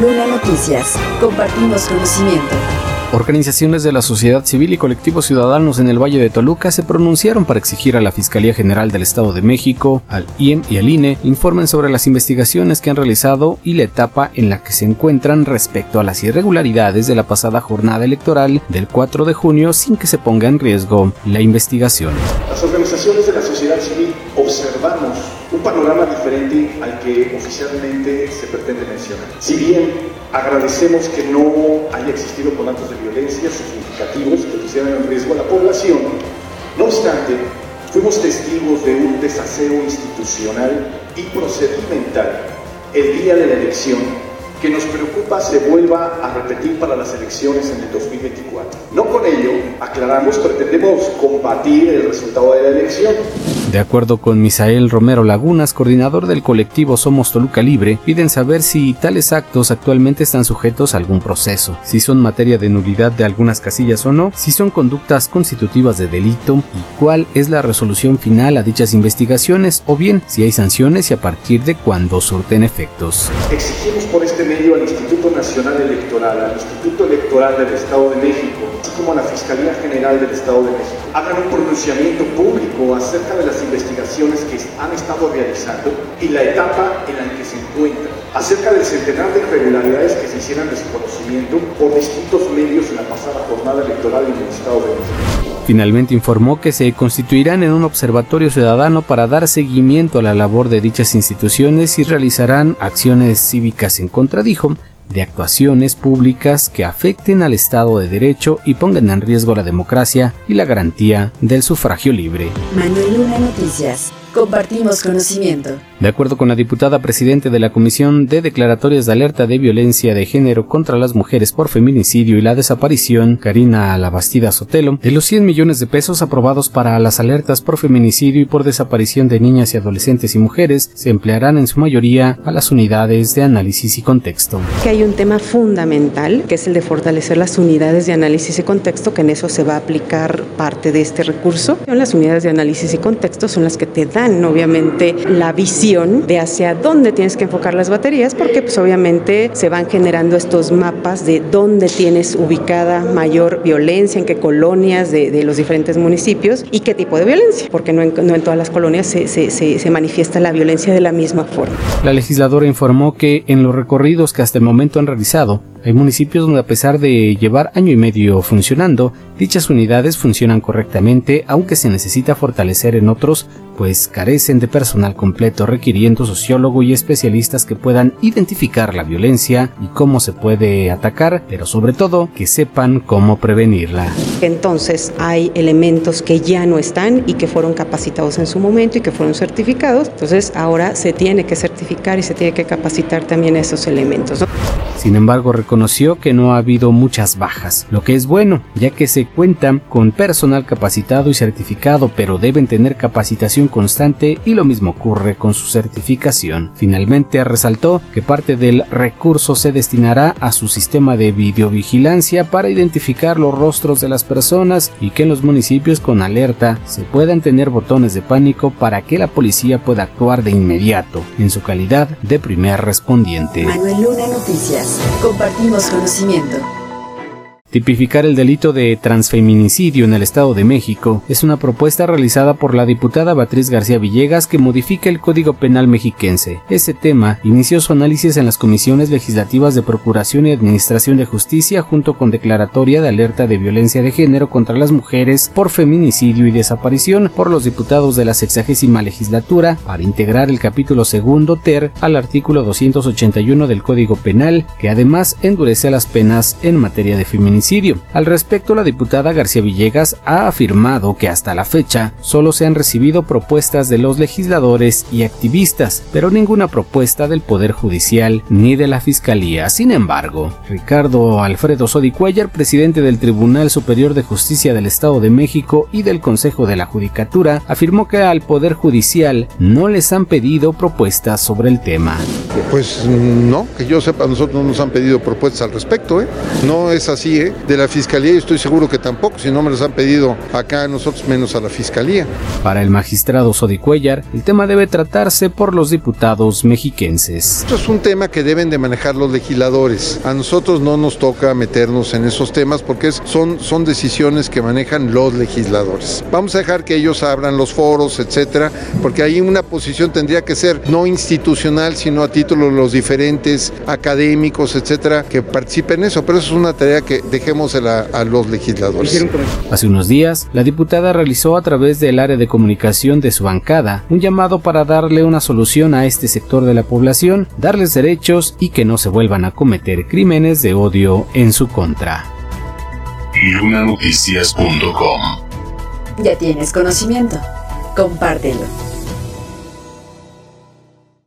Luna Noticias. Compartimos conocimiento. Organizaciones de la sociedad civil y colectivos ciudadanos en el Valle de Toluca se pronunciaron para exigir a la Fiscalía General del Estado de México, al IEM y al INE informen sobre las investigaciones que han realizado y la etapa en la que se encuentran respecto a las irregularidades de la pasada jornada electoral del 4 de junio sin que se ponga en riesgo la investigación. Las organizaciones de la sociedad civil observamos panorama diferente al que oficialmente se pretende mencionar. Si bien agradecemos que no haya existido con actos de violencia significativos que pusieran en riesgo a la población, no obstante, fuimos testigos de un desaseo institucional y procedimental el día de la elección que nos preocupa se vuelva a repetir para las elecciones en el 2024. No con ello, aclaramos, pretendemos combatir el resultado de la elección. De acuerdo con Misael Romero Lagunas, coordinador del colectivo Somos Toluca Libre, piden saber si tales actos actualmente están sujetos a algún proceso, si son materia de nulidad de algunas casillas o no, si son conductas constitutivas de delito y cuál es la resolución final a dichas investigaciones o bien si hay sanciones y a partir de cuándo surten efectos. Exigimos por este medio al Instituto Nacional Electoral, al Instituto Electoral del Estado de México, así como a la Fiscalía General del Estado de México, hagan un pronunciamiento público acerca de las investigaciones que han estado realizando y la etapa en la que se encuentran, acerca del centenar de irregularidades que se hicieran de su conocimiento por distintos medios en la pasada jornada electoral en el Estado de México. Finalmente informó que se constituirán en un observatorio ciudadano para dar seguimiento a la labor de dichas instituciones y realizarán acciones cívicas en contra, dijo, de actuaciones públicas que afecten al Estado de Derecho y pongan en riesgo la democracia y la garantía del sufragio libre. Manuel Luna Noticias. Compartimos conocimiento. De acuerdo con la diputada presidente de la Comisión de Declaratorias de Alerta de Violencia de Género contra las Mujeres por Feminicidio y la Desaparición, Karina Labastida Sotelo, de los 100 millones de pesos aprobados para las alertas por feminicidio y por desaparición de niñas y adolescentes y mujeres, se emplearán en su mayoría a las unidades de análisis y contexto. Que hay un tema fundamental, que es el de fortalecer las unidades de análisis y contexto, que en eso se va a aplicar parte de este recurso. Las unidades de análisis y contexto son las que te dan obviamente la visión de hacia dónde tienes que enfocar las baterías porque pues obviamente se van generando estos mapas de dónde tienes ubicada mayor violencia, en qué colonias de, los diferentes municipios y qué tipo de violencia, porque no en, todas las colonias se, se manifiesta la violencia de la misma forma. La legisladora informó que en los recorridos que hasta el momento han realizado, hay municipios donde a pesar de llevar año y medio funcionando, dichas unidades funcionan correctamente, aunque se necesita fortalecer en otros, pues carecen de personal completo requiriendo sociólogo y especialistas que puedan identificar la violencia y cómo se puede atacar, pero sobre todo que sepan cómo prevenirla. Entonces hay elementos que ya no están y que fueron capacitados en su momento y que fueron certificados, entonces ahora se tiene que certificar y se tiene que capacitar también esos elementos. Sin embargo, reconoció que no ha habido muchas bajas, lo que es bueno, ya que se cuentan con personal capacitado y certificado, pero deben tener capacitación constante y lo mismo ocurre con su certificación. Finalmente, resaltó que parte del recurso se destinará a su sistema de videovigilancia para identificar los rostros de las personas y que en los municipios con alerta se puedan tener botones de pánico para que la policía pueda actuar de inmediato en su calidad de primer respondiente. Manuel Luna Noticias. Compartimos conocimiento. Tipificar el delito de transfeminicidio en el Estado de México es una propuesta realizada por la diputada Beatriz García Villegas que modifica el Código Penal mexiquense. Este tema inició su análisis en las comisiones legislativas de Procuración y Administración de Justicia junto con declaratoria de alerta de violencia de género contra las mujeres por feminicidio y desaparición por los diputados de la sexagésima legislatura para integrar el capítulo segundo ter al artículo 281 del Código Penal que además endurece las penas en materia de feminicidio al respecto, la diputada García Villegas ha afirmado que hasta la fecha solo se han recibido propuestas de los legisladores y activistas, pero ninguna propuesta del Poder Judicial ni de la Fiscalía. Sin embargo, Ricardo Alfredo Sodicuellar, presidente del Tribunal Superior de Justicia del Estado de México y del Consejo de la Judicatura, afirmó que al Poder Judicial no les han pedido propuestas sobre el tema. Pues no, que yo sepa, nosotros no nos han pedido propuestas al respecto, ¿eh? No es así, ¿eh? Nadie de la Fiscalía y estoy seguro que tampoco, si no me los han pedido acá a nosotros menos a la Fiscalía. Para el magistrado Sodi Cuellar, el tema debe tratarse por los diputados mexiquenses. Esto es un tema que deben de manejar los legisladores. A nosotros no nos toca meternos en esos temas porque son, son decisiones que manejan los legisladores. Vamos a dejar que ellos abran los foros, etcétera, porque ahí una posición tendría que ser no institucional, sino a título de los diferentes académicos, etcétera, que participen en eso. Pero eso es una tarea que dejemos a, los legisladores. Hace unos días, la diputada realizó a través del área de comunicación de su bancada un llamado para darle una solución a este sector de la población, darles derechos y que no se vuelvan a cometer crímenes de odio en su contra. Lunanoticias.com Ya tienes conocimiento. Compártelo.